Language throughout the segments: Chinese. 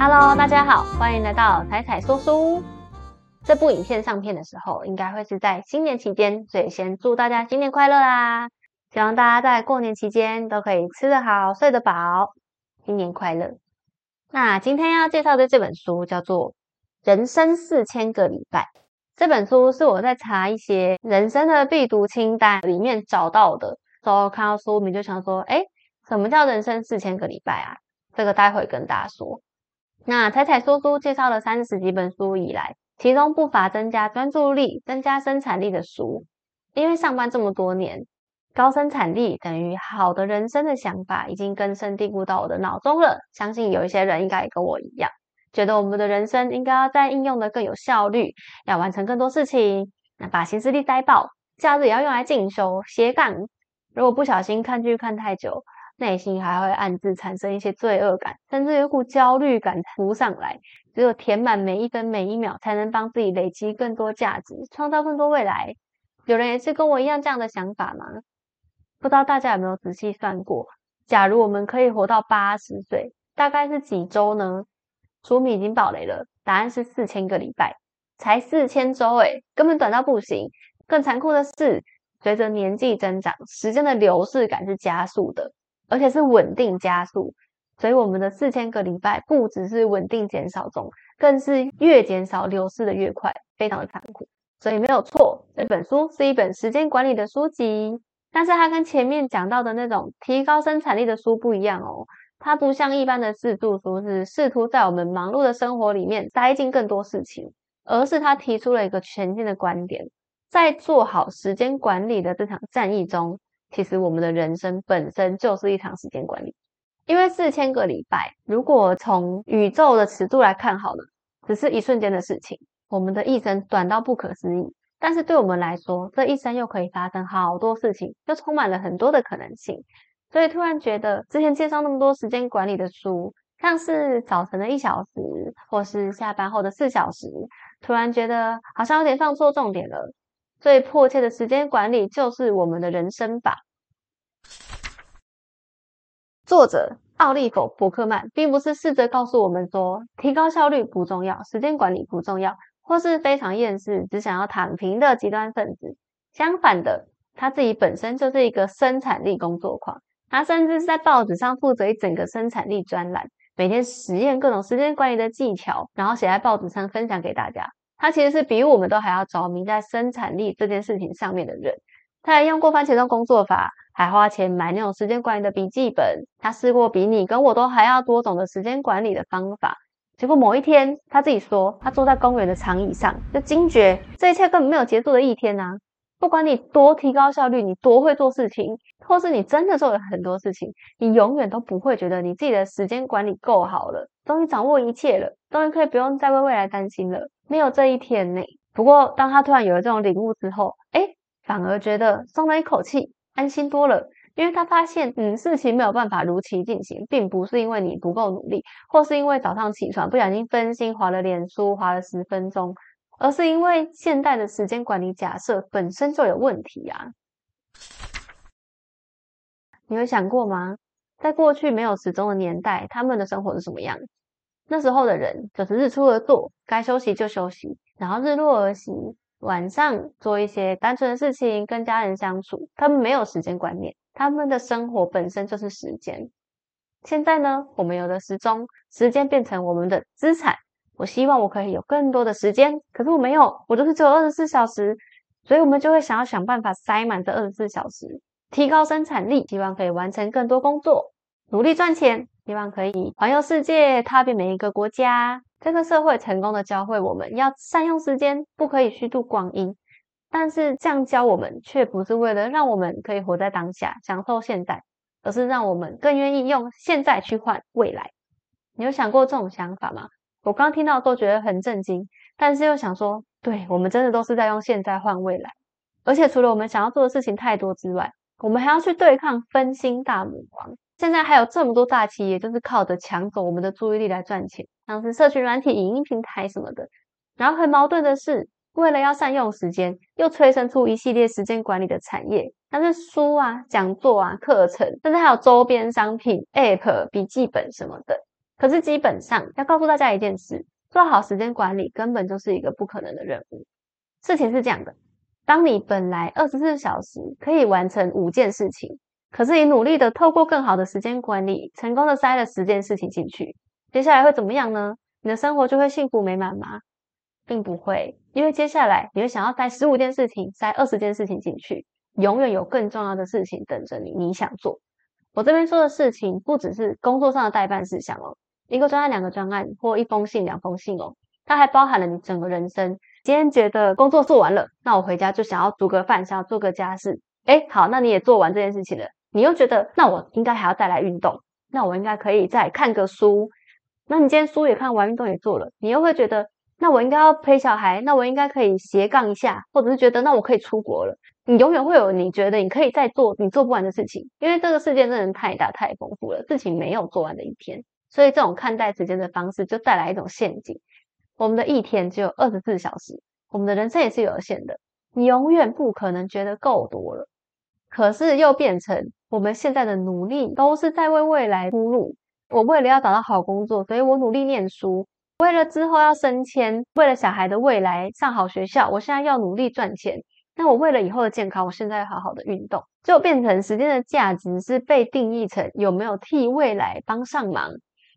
Hello，大家好，欢迎来到彩彩说书。这部影片上片的时候，应该会是在新年期间，所以先祝大家新年快乐啦！希望大家在过年期间都可以吃得好、睡得饱，新年快乐。那今天要介绍的这本书叫做《人生四千个礼拜》。这本书是我在查一些人生的必读清单里面找到的，之后看到书名就想说：哎，什么叫人生四千个礼拜啊？这个待会跟大家说。那彩彩说书介绍了三十几本书以来，其中不乏增加专注力、增加生产力的书。因为上班这么多年，高生产力等于好的人生的想法已经根深蒂固到我的脑中了。相信有一些人应该也跟我一样，觉得我们的人生应该要在应用的更有效率，要完成更多事情，那把心思力塞爆，假日也要用来进修斜杠。如果不小心看剧看太久，内心还会暗自产生一些罪恶感，甚至有股焦虑感浮上来。只有填满每一分每一秒，才能帮自己累积更多价值，创造更多未来。有人也是跟我一样这样的想法吗？不知道大家有没有仔细算过？假如我们可以活到八十岁，大概是几周呢？书米已经爆雷了，答案是四千个礼拜，才四千周诶，根本短到不行。更残酷的是，随着年纪增长，时间的流逝感是加速的。而且是稳定加速，所以我们的四千个礼拜不只是稳定减少中，更是越减少流失的越快，非常的残酷。所以没有错，这本书是一本时间管理的书籍，但是它跟前面讲到的那种提高生产力的书不一样哦。它不像一般的自助书，是试图在我们忙碌的生活里面塞进更多事情，而是它提出了一个全新的观点，在做好时间管理的这场战役中。其实我们的人生本身就是一场时间管理，因为四千个礼拜，如果从宇宙的尺度来看，好了，只是一瞬间的事情。我们的一生短到不可思议，但是对我们来说，这一生又可以发生好多事情，又充满了很多的可能性。所以突然觉得，之前介绍那么多时间管理的书，像是早晨的一小时，或是下班后的四小时，突然觉得好像有点放错重点了。最迫切的时间管理就是我们的人生吧。作者奥利弗·伯克曼并不是试着告诉我们说提高效率不重要，时间管理不重要，或是非常厌世只想要躺平的极端分子。相反的，他自己本身就是一个生产力工作狂，他甚至是在报纸上负责一整个生产力专栏，每天实验各种时间管理的技巧，然后写在报纸上分享给大家。他其实是比我们都还要着迷在生产力这件事情上面的人。他还用过番茄钟工作法，还花钱买那种时间管理的笔记本。他试过比你跟我都还要多种的时间管理的方法。结果某一天，他自己说，他坐在公园的长椅上，就惊觉这一切根本没有结束的一天啊！不管你多提高效率，你多会做事情，或是你真的做了很多事情，你永远都不会觉得你自己的时间管理够好了，终于掌握一切了，终于可以不用再为未来担心了。没有这一天呢。不过，当他突然有了这种领悟之后，哎，反而觉得松了一口气，安心多了。因为他发现，嗯，事情没有办法如期进行，并不是因为你不够努力，或是因为早上起床不小心分心划了脸书，划了十分钟，而是因为现代的时间管理假设本身就有问题啊。你有想过吗？在过去没有时钟的年代，他们的生活是什么样？那时候的人就是日出而作，该休息就休息，然后日落而息，晚上做一些单纯的事情，跟家人相处。他们没有时间观念，他们的生活本身就是时间。现在呢，我们有了时钟，时间变成我们的资产。我希望我可以有更多的时间，可是我没有，我就是只有二十四小时，所以我们就会想要想办法塞满这二十四小时，提高生产力，希望可以完成更多工作，努力赚钱。希望可以环游世界，踏遍每一个国家。这个社会成功的教会我们要善用时间，不可以虚度光阴。但是这样教我们，却不是为了让我们可以活在当下，享受现在，而是让我们更愿意用现在去换未来。你有想过这种想法吗？我刚听到都觉得很震惊，但是又想说，对我们真的都是在用现在换未来。而且除了我们想要做的事情太多之外，我们还要去对抗分心大魔王。现在还有这么多大企业，就是靠着抢走我们的注意力来赚钱，像是社群软体、影音平台什么的。然后很矛盾的是，为了要善用时间，又催生出一系列时间管理的产业，像是书啊、讲座啊、课程，甚至还有周边商品、App、笔记本什么的。可是基本上要告诉大家一件事：做好时间管理根本就是一个不可能的任务。事情是这样的，当你本来二十四小时可以完成五件事情，可是你努力的透过更好的时间管理，成功的塞了十件事情进去，接下来会怎么样呢？你的生活就会幸福美满吗？并不会，因为接下来你会想要塞十五件事情，塞二十件事情进去，永远有更重要的事情等着你，你想做。我这边说的事情不只是工作上的代办事项哦，一个专案、两个专案或一封信、两封信哦，它还包含了你整个人生。今天觉得工作做完了，那我回家就想要煮个饭，想要做个家事。哎，好，那你也做完这件事情了，你又觉得那我应该还要再来运动，那我应该可以再看个书。那你今天书也看完，运动也做了，你又会觉得那我应该要陪小孩，那我应该可以斜杠一下，或者是觉得那我可以出国了。你永远会有你觉得你可以再做你做不完的事情，因为这个世界真的太大太丰富了，事情没有做完的一天。所以这种看待时间的方式就带来一种陷阱。我们的一天只有二十四小时，我们的人生也是有限的，你永远不可能觉得够多了。可是又变成我们现在的努力都是在为未来铺路。我为了要找到好工作，所以我努力念书；为了之后要升迁，为了小孩的未来上好学校，我现在要努力赚钱。那我为了以后的健康，我现在要好好的运动，就变成时间的价值是被定义成有没有替未来帮上忙，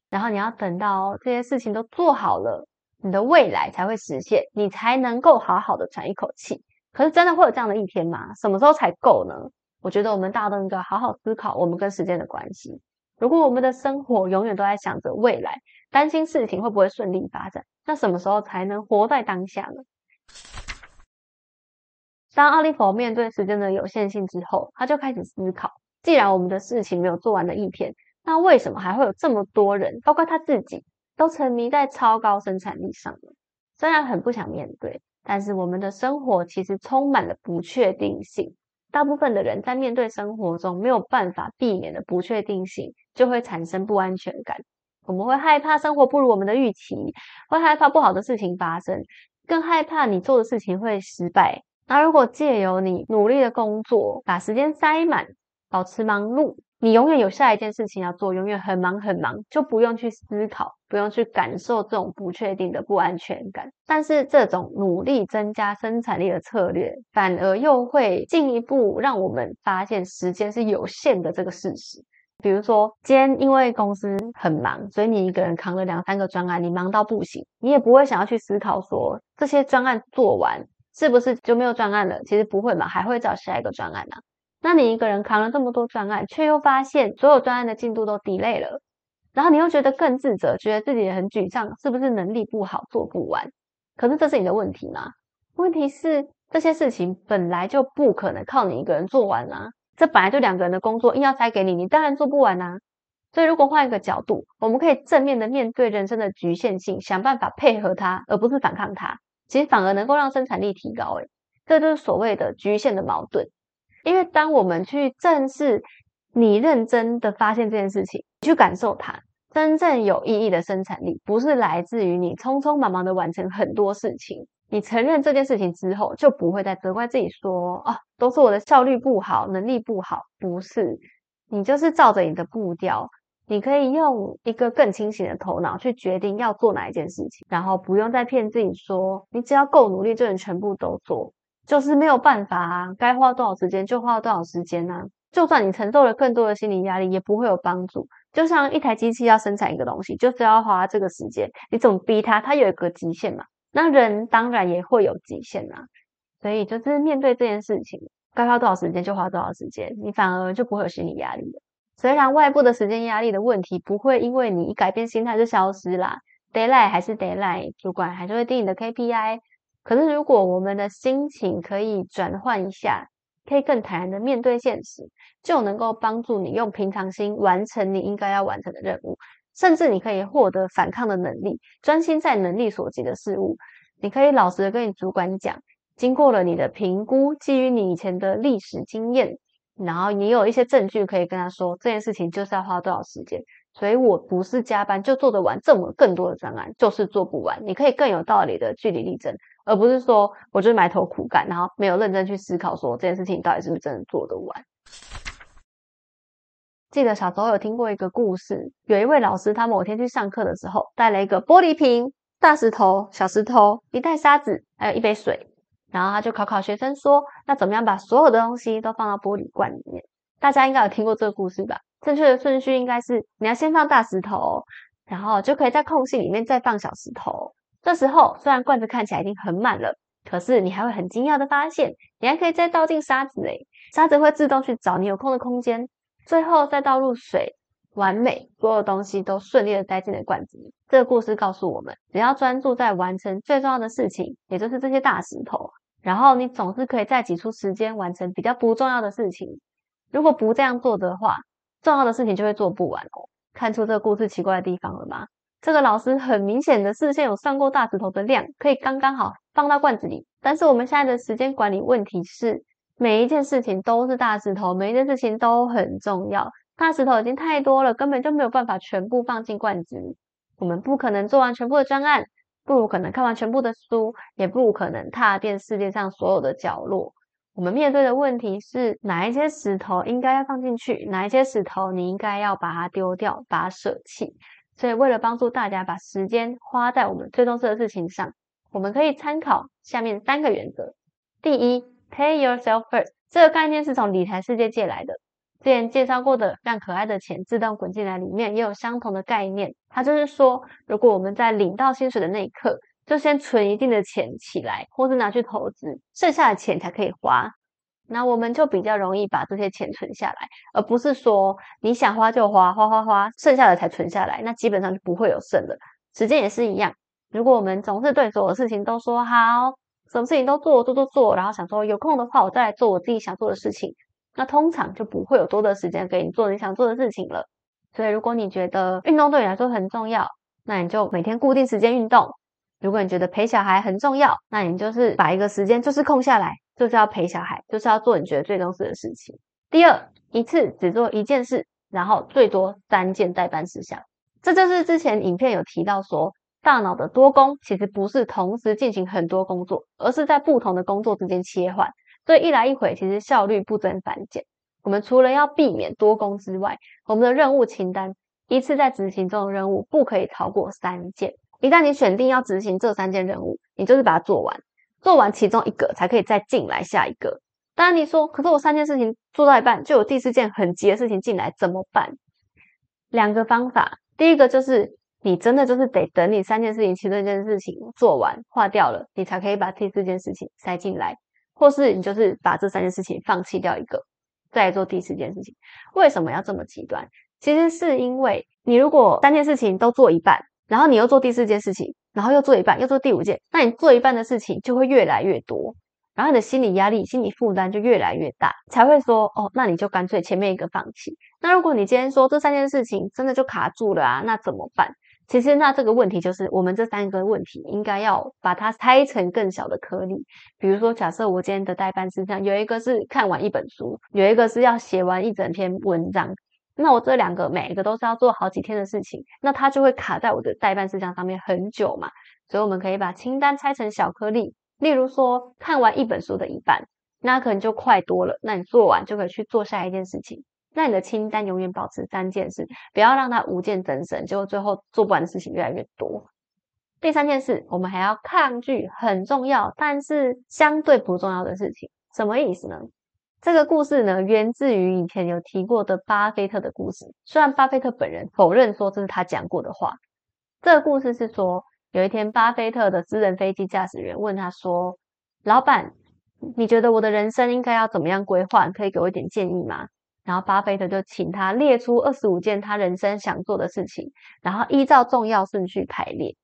然后你要等到这些事情都做好了，你的未来才会实现，你才能够好好的喘一口气。可是真的会有这样的一天吗？什么时候才够呢？我觉得我们大家都应该好好思考我们跟时间的关系。如果我们的生活永远都在想着未来，担心事情会不会顺利发展，那什么时候才能活在当下呢？当奥利弗面对时间的有限性之后，他就开始思考：既然我们的事情没有做完的一天，那为什么还会有这么多人，包括他自己，都沉迷在超高生产力上呢？虽然很不想面对，但是我们的生活其实充满了不确定性。大部分的人在面对生活中没有办法避免的不确定性，就会产生不安全感。我们会害怕生活不如我们的预期，会害怕不好的事情发生，更害怕你做的事情会失败。那如果借由你努力的工作，把时间塞满，保持忙碌，你永远有下一件事情要做，永远很忙很忙，就不用去思考，不用去感受这种不确定的不安全感。但是这种努力增加生产力的策略，反而又会进一步让我们发现时间是有限的这个事实。比如说，今天因为公司很忙，所以你一个人扛了两三个专案，你忙到不行，你也不会想要去思考说这些专案做完。是不是就没有专案了？其实不会嘛，还会找下一个专案呢。那你一个人扛了这么多专案，却又发现所有专案的进度都 delay 了，然后你又觉得更自责，觉得自己很沮丧，是不是能力不好做不完？可是这是你的问题吗？问题是这些事情本来就不可能靠你一个人做完啊，这本来就两个人的工作，硬要塞给你，你当然做不完啊。所以如果换一个角度，我们可以正面的面对人生的局限性，想办法配合它，而不是反抗它。其实反而能够让生产力提高，诶，这就是所谓的局限的矛盾。因为当我们去正视你认真的发现这件事情，去感受它，真正有意义的生产力，不是来自于你匆匆忙忙的完成很多事情。你承认这件事情之后，就不会再责怪自己说，啊，都是我的效率不好，能力不好。不是，你就是照着你的步调。你可以用一个更清醒的头脑去决定要做哪一件事情，然后不用再骗自己说你只要够努力就能全部都做，就是没有办法啊！该花多少时间就花多少时间啊！就算你承受了更多的心理压力，也不会有帮助。就像一台机器要生产一个东西，就是要花这个时间，你怎么逼它？它有一个极限嘛？那人当然也会有极限啊！所以就是面对这件事情，该花多少时间就花多少时间，你反而就不会有心理压力了。虽然外部的时间压力的问题不会因为你一改变心态就消失啦，deadline 还是 deadline，主管还是会定你的 KPI。可是如果我们的心情可以转换一下，可以更坦然的面对现实，就能够帮助你用平常心完成你应该要完成的任务，甚至你可以获得反抗的能力，专心在能力所及的事物。你可以老实的跟你主管讲，经过了你的评估，基于你以前的历史经验。然后你有一些证据可以跟他说这件事情就是要花多少时间，所以我不是加班就做得完这么更多的专案，就是做不完。你可以更有道理的据理力争，而不是说我就埋头苦干，然后没有认真去思考说这件事情到底是不是真的做得完。记得小时候有听过一个故事，有一位老师，他某天去上课的时候，带了一个玻璃瓶、大石头、小石头、一袋沙子，还有一杯水，然后他就考考学生说，那怎么样把所有的东西都放到玻璃罐里面？大家应该有听过这个故事吧？正确的顺序应该是，你要先放大石头，然后就可以在空隙里面再放小石头。这时候虽然罐子看起来已经很满了，可是你还会很惊讶的发现，你还可以再倒进沙子诶，沙子会自动去找你有空的空间，最后再倒入水，完美，所有东西都顺利的塞进了罐子里。这个故事告诉我们，只要专注在完成最重要的事情，也就是这些大石头，然后你总是可以再挤出时间完成比较不重要的事情。如果不这样做的话，重要的事情就会做不完哦。看出这个故事奇怪的地方了吗？这个老师很明显的视线有算过大石头的量，可以刚刚好放到罐子里。但是我们现在的时间管理问题是，每一件事情都是大石头，每一件事情都很重要。大石头已经太多了，根本就没有办法全部放进罐子里。我们不可能做完全部的专案，不可能看完全部的书，也不可能踏遍世界上所有的角落。我们面对的问题是哪一些石头应该要放进去，哪一些石头你应该要把它丢掉，把它舍弃。所以，为了帮助大家把时间花在我们最重视的事情上，我们可以参考下面三个原则。第一，Pay yourself first。这个概念是从理财世界借来的。之前介绍过的让可爱的钱自动滚进来里面也有相同的概念。它就是说，如果我们在领到薪水的那一刻，就先存一定的钱起来，或是拿去投资，剩下的钱才可以花。那我们就比较容易把这些钱存下来，而不是说你想花就花，花花花，剩下的才存下来，那基本上就不会有剩的。时间也是一样，如果我们总是对所有事情都说好，什么事情都做做做做，然后想说有空的话我再来做我自己想做的事情，那通常就不会有多的时间给你做你想做的事情了。所以如果你觉得运动对你来说很重要，那你就每天固定时间运动。如果你觉得陪小孩很重要，那你就是把一个时间就是空下来。就是要陪小孩，就是要做你觉得最重视的事情。第二，一次只做一件事，然后最多三件代办事项。这就是之前影片有提到说，大脑的多工其实不是同时进行很多工作，而是在不同的工作之间切换。所以一来一回，其实效率不增反减。我们除了要避免多工之外，我们的任务清单一次在执行中的任务不可以超过三件。一旦你选定要执行这三件任务，你就是把它做完。做完其中一个才可以再进来下一个。当然你说，可是我三件事情做到一半，就有第四件很急的事情进来，怎么办？两个方法，第一个就是你真的就是得等你三件事情其中一件事情做完化掉了，你才可以把第四件事情塞进来，或是你就是把这三件事情放弃掉一个，再做第四件事情。为什么要这么极端？其实是因为你如果三件事情都做一半。然后你又做第四件事情，然后又做一半，又做第五件，那你做一半的事情就会越来越多，然后你的心理压力、心理负担就越来越大，才会说哦，那你就干脆前面一个放弃。那如果你今天说这三件事情真的就卡住了啊，那怎么办？其实那这个问题就是我们这三个问题应该要把它拆成更小的颗粒。比如说，假设我今天的代办事项有一个是看完一本书，有一个是要写完一整篇文章。那我这两个每一个都是要做好几天的事情，那它就会卡在我的代办事项上面很久嘛。所以我们可以把清单拆成小颗粒，例如说看完一本书的一半，那可能就快多了。那你做完就可以去做下一件事情。那你的清单永远保持三件事，不要让它无限增生，结果最后做不完的事情越来越多。第三件事，我们还要抗拒很重要但是相对不重要的事情，什么意思呢？这个故事呢，源自于以前有提过的巴菲特的故事。虽然巴菲特本人否认说这是他讲过的话，这个故事是说，有一天巴菲特的私人飞机驾驶员问他说：“老板，你觉得我的人生应该要怎么样规划？可以给我一点建议吗？”然后巴菲特就请他列出二十五件他人生想做的事情，然后依照重要顺序排列。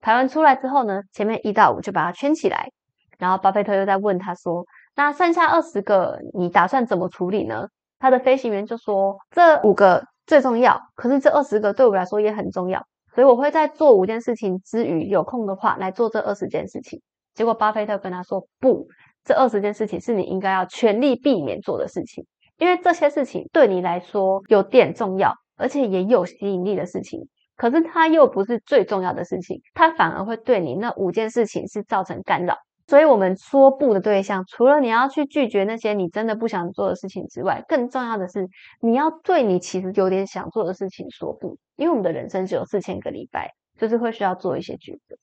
排完出来之后呢，前面一到五就把它圈起来。然后巴菲特又在问他说。那剩下二十个，你打算怎么处理呢？他的飞行员就说：“这五个最重要，可是这二十个对我来说也很重要，所以我会在做五件事情之余，有空的话来做这二十件事情。”结果巴菲特跟他说：“不，这二十件事情是你应该要全力避免做的事情，因为这些事情对你来说有点重要，而且也有吸引力的事情，可是它又不是最重要的事情，它反而会对你那五件事情是造成干扰。”所以，我们说不的对象，除了你要去拒绝那些你真的不想做的事情之外，更重要的是，你要对你其实有点想做的事情说不。因为我们的人生只有四千个礼拜，就是会需要做一些抉择。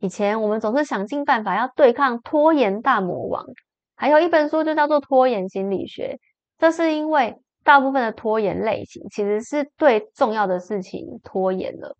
以前我们总是想尽办法要对抗拖延大魔王，还有一本书就叫做《拖延心理学》。这是因为大部分的拖延类型其实是对重要的事情拖延了。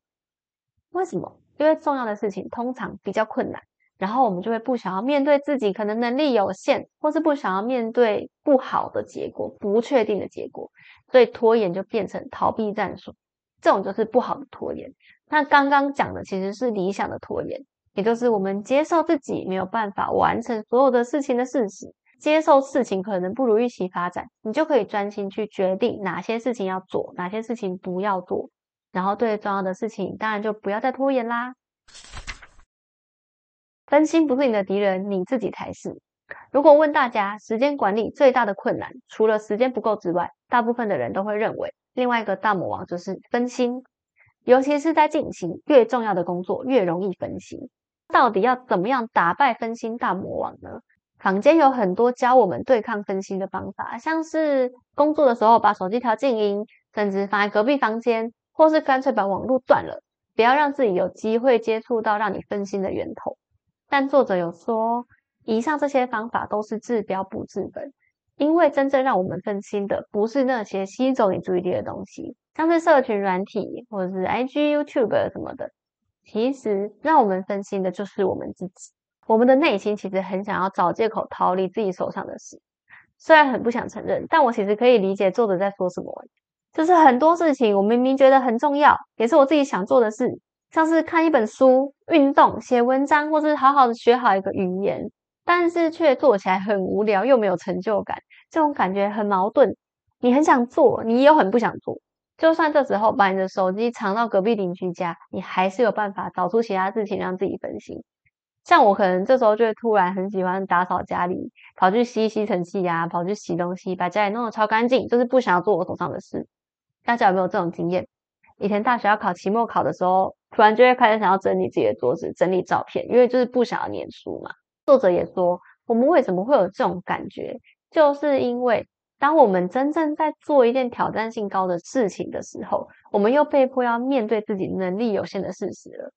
为什么？因为重要的事情通常比较困难。然后我们就会不想要面对自己可能能力有限，或是不想要面对不好的结果、不确定的结果，所以拖延就变成逃避战术。这种就是不好的拖延。那刚刚讲的其实是理想的拖延，也就是我们接受自己没有办法完成所有的事情的事实，接受事情可能不如预期发展，你就可以专心去决定哪些事情要做，哪些事情不要做。然后对重要的事情，当然就不要再拖延啦。分心不是你的敌人，你自己才是。如果问大家时间管理最大的困难，除了时间不够之外，大部分的人都会认为另外一个大魔王就是分心。尤其是在进行越重要的工作，越容易分心。到底要怎么样打败分心大魔王呢？坊间有很多教我们对抗分心的方法，像是工作的时候把手机调静音，甚至放在隔壁房间，或是干脆把网络断了，不要让自己有机会接触到让你分心的源头。但作者有说，以上这些方法都是治标不治本，因为真正让我们分心的，不是那些吸走你注意力的东西，像是社群软体或者是 IG、YouTube 什么的。其实让我们分心的就是我们自己，我们的内心其实很想要找借口逃离自己手上的事，虽然很不想承认，但我其实可以理解作者在说什么。就是很多事情我明明觉得很重要，也是我自己想做的事。像是看一本书、运动、写文章，或是好好的学好一个语言，但是却做起来很无聊，又没有成就感，这种感觉很矛盾。你很想做，你又很不想做。就算这时候把你的手机藏到隔壁邻居家，你还是有办法找出其他事情让自己分心。像我可能这时候就会突然很喜欢打扫家里，跑去吸吸尘器啊，跑去洗东西，把家里弄得超干净，就是不想要做我手上的事。大家有没有这种经验？以前大学要考期末考的时候。突然就会开始想要整理自己的桌子，整理照片，因为就是不想要念书嘛。作者也说，我们为什么会有这种感觉，就是因为当我们真正在做一件挑战性高的事情的时候，我们又被迫要面对自己能力有限的事实了。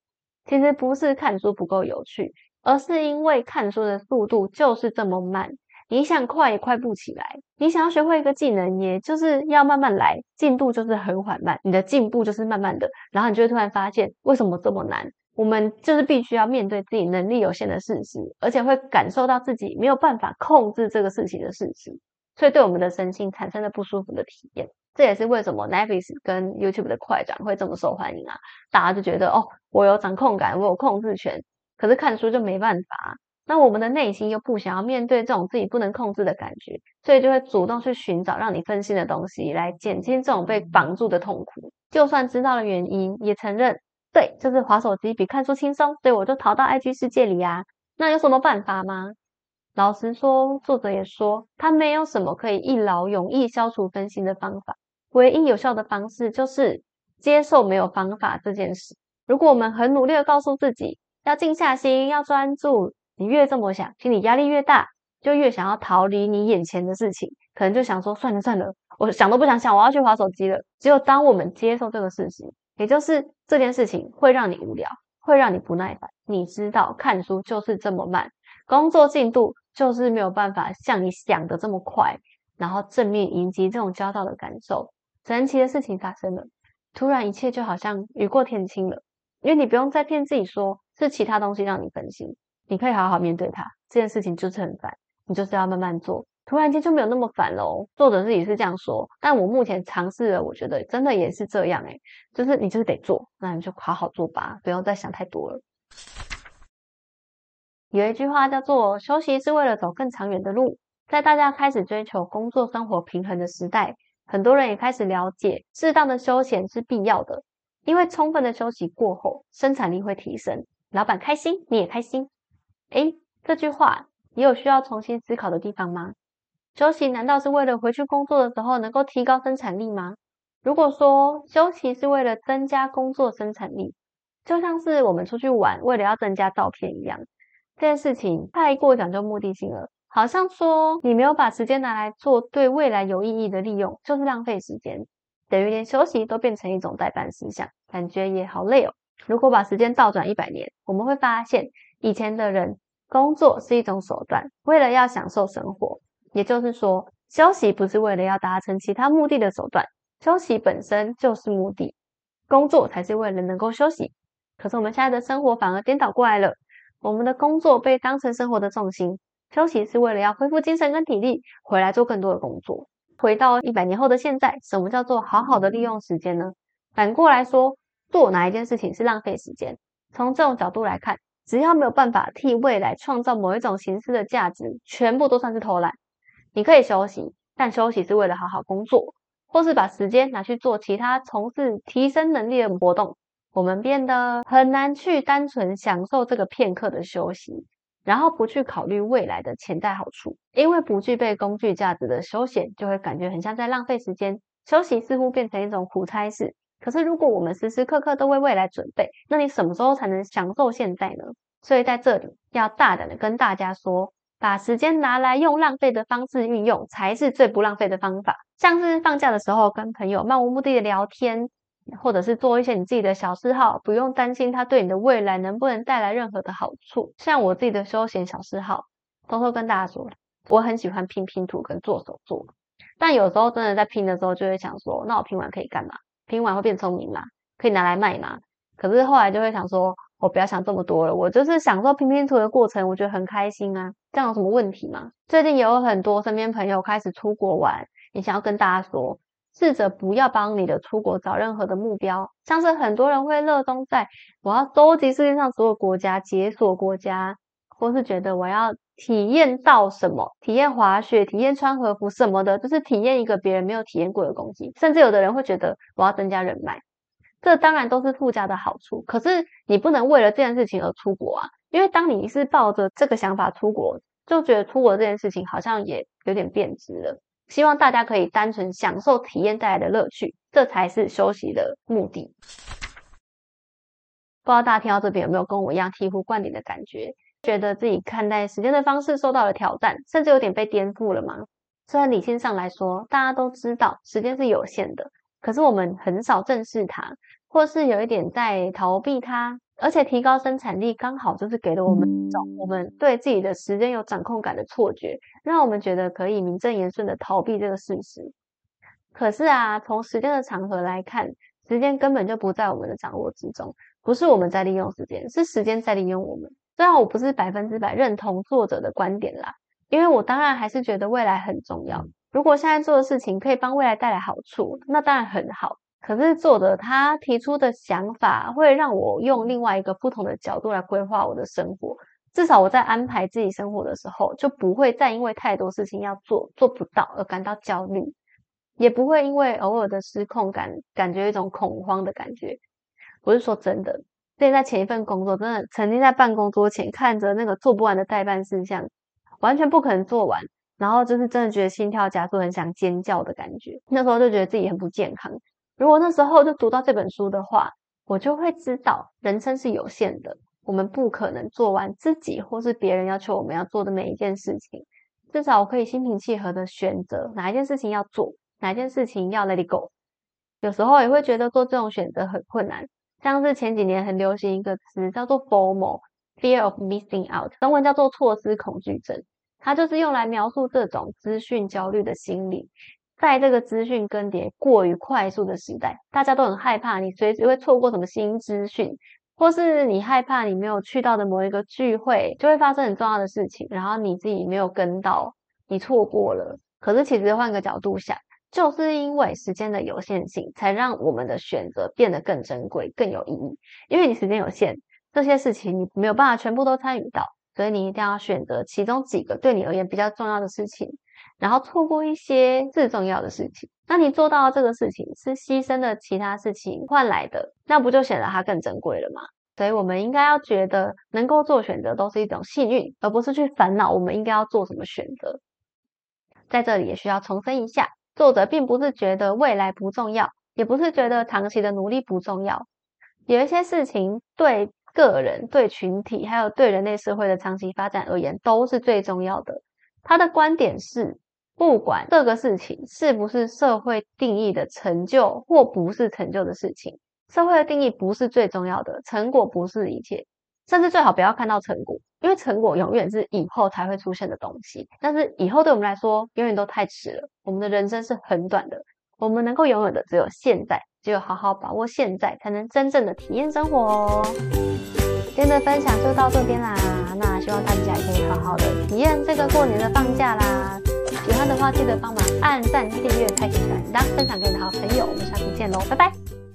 其实不是看书不够有趣，而是因为看书的速度就是这么慢。你想快也快不起来，你想要学会一个技能，也就是要慢慢来，进度就是很缓慢，你的进步就是慢慢的，然后你就会突然发现为什么这么难？我们就是必须要面对自己能力有限的事实，而且会感受到自己没有办法控制这个事情的事实，所以对我们的身心产生了不舒服的体验。这也是为什么 Netflix 跟 YouTube 的快转会这么受欢迎啊！大家就觉得哦，我有掌控感，我有控制权，可是看书就没办法。那我们的内心又不想要面对这种自己不能控制的感觉，所以就会主动去寻找让你分心的东西，来减轻这种被绑住的痛苦。就算知道了原因，也承认对，就是划手机比看书轻松，所以我就逃到 IG 世界里啊。那有什么办法吗？老实说，作者也说，他没有什么可以一劳永逸消除分心的方法。唯一有效的方式就是接受没有方法这件事。如果我们很努力的告诉自己要静下心，要专注。你越这么想，心理压力越大，就越想要逃离你眼前的事情，可能就想说算了算了，我想都不想想，我要去划手机了。只有当我们接受这个事实，也就是这件事情会让你无聊，会让你不耐烦，你知道看书就是这么慢，工作进度就是没有办法像你想的这么快，然后正面迎击这种焦躁的感受，神奇的事情发生了，突然一切就好像雨过天晴了，因为你不用再骗自己说是其他东西让你分心。你可以好好面对它，这件事情就是很烦，你就是要慢慢做，突然间就没有那么烦喽。作者自己是这样说，但我目前尝试了，我觉得真的也是这样诶就是你就是得做，那你就好好做吧，不用再想太多了。有一句话叫做“休息是为了走更长远的路”，在大家开始追求工作生活平衡的时代，很多人也开始了解，适当的休闲是必要的，因为充分的休息过后，生产力会提升，老板开心，你也开心。诶，这句话也有需要重新思考的地方吗？休息难道是为了回去工作的时候能够提高生产力吗？如果说休息是为了增加工作生产力，就像是我们出去玩为了要增加照片一样，这件事情太过讲究目的性了，好像说你没有把时间拿来做对未来有意义的利用，就是浪费时间，等于连休息都变成一种代办事项，感觉也好累哦。如果把时间倒转一百年，我们会发现以前的人工作是一种手段，为了要享受生活，也就是说，休息不是为了要达成其他目的的手段，休息本身就是目的，工作才是为了能够休息。可是我们现在的生活反而颠倒过来了。我们的工作被当成生活的重心，休息是为了要恢复精神跟体力，回来做更多的工作。回到一百年后的现在，什么叫做好好的利用时间呢？反过来说，做哪一件事情是浪费时间？从这种角度来看，只要没有办法替未来创造某一种形式的价值，全部都算是偷懒。你可以休息，但休息是为了好好工作，或是把时间拿去做其他从事提升能力的活动。我们变得很难去单纯享受这个片刻的休息，然后不去考虑未来的潜在好处，因为不具备工具价值的休闲，就会感觉很像在浪费时间。休息似乎变成一种苦差事。可是如果我们时时刻刻都为未来准备，那你什么时候才能享受现在呢？所以在这里要大胆的跟大家说，把时间拿来用浪费的方式运用，才是最不浪费的方法。像是放假的时候跟朋友漫无目的的聊天。或者是做一些你自己的小嗜好，不用担心它对你的未来能不能带来任何的好处。像我自己的休闲小嗜好，偷偷跟大家说，我很喜欢拼拼图跟做手作。但有时候真的在拼的时候，就会想说，那我拼完可以干嘛？拼完会变聪明嘛？可以拿来卖嘛？可是后来就会想说，我不要想这么多了，我就是享受拼拼图的过程，我觉得很开心啊。这样有什么问题吗？最近也有很多身边朋友开始出国玩，也想要跟大家说。试着不要帮你的出国找任何的目标，像是很多人会热衷在我要收集世界上所有国家、解锁国家，或是觉得我要体验到什么，体验滑雪、体验穿和服什么的，就是体验一个别人没有体验过的东西。甚至有的人会觉得我要增加人脉，这当然都是附加的好处。可是你不能为了这件事情而出国啊，因为当你是抱着这个想法出国，就觉得出国这件事情好像也有点变质了。希望大家可以单纯享受体验带来的乐趣，这才是休息的目的。不知道大家听到这边有没有跟我一样醍醐灌顶的感觉？觉得自己看待时间的方式受到了挑战，甚至有点被颠覆了吗？虽然理性上来说，大家都知道时间是有限的，可是我们很少正视它，或是有一点在逃避它。而且提高生产力，刚好就是给了我们一种我们对自己的时间有掌控感的错觉，让我们觉得可以名正言顺的逃避这个事实。可是啊，从时间的长河来看，时间根本就不在我们的掌握之中，不是我们在利用时间，是时间在利用我们。虽然我不是百分之百认同作者的观点啦，因为我当然还是觉得未来很重要。如果现在做的事情可以帮未来带来好处，那当然很好。可是作者他提出的想法会让我用另外一个不同的角度来规划我的生活，至少我在安排自己生活的时候，就不会再因为太多事情要做做不到而感到焦虑，也不会因为偶尔的失控感感觉一种恐慌的感觉。我是说真的，所在前一份工作真的曾经在办公桌前看着那个做不完的代办事项，完全不可能做完，然后就是真的觉得心跳加速，很想尖叫的感觉。那时候就觉得自己很不健康。如果那时候就读到这本书的话，我就会知道人生是有限的，我们不可能做完自己或是别人要求我们要做的每一件事情。至少我可以心平气和的选择哪一件事情要做，哪一件事情要 let it go。有时候也会觉得做这种选择很困难，像是前几年很流行一个词叫做 FOMO（Fear of Missing Out），中文叫做错失恐惧症，它就是用来描述这种资讯焦虑的心理。在这个资讯更迭过于快速的时代，大家都很害怕你随时会错过什么新资讯，或是你害怕你没有去到的某一个聚会就会发生很重要的事情，然后你自己没有跟到，你错过了。可是其实换个角度想，就是因为时间的有限性，才让我们的选择变得更珍贵、更有意义。因为你时间有限，这些事情你没有办法全部都参与到，所以你一定要选择其中几个对你而言比较重要的事情。然后错过一些最重要的事情，那你做到这个事情是牺牲的其他事情换来的，那不就显得它更珍贵了吗？所以我们应该要觉得能够做选择都是一种幸运，而不是去烦恼我们应该要做什么选择。在这里也需要重申一下，作者并不是觉得未来不重要，也不是觉得长期的努力不重要。有一些事情对个人、对群体，还有对人类社会的长期发展而言，都是最重要的。他的观点是，不管这个事情是不是社会定义的成就，或不是成就的事情，社会的定义不是最重要的，成果不是一切，甚至最好不要看到成果，因为成果永远是以后才会出现的东西。但是以后对我们来说，永远都太迟了。我们的人生是很短的，我们能够拥有的只有现在。只有好好把握现在，才能真正的体验生活。今天的分享就到这边啦，那希望大家也可以好好的体验这个过年的放假啦。喜欢的话，记得帮忙按赞、订阅、开启小铃铛，分享给你的好朋友。我们下次见喽，拜拜。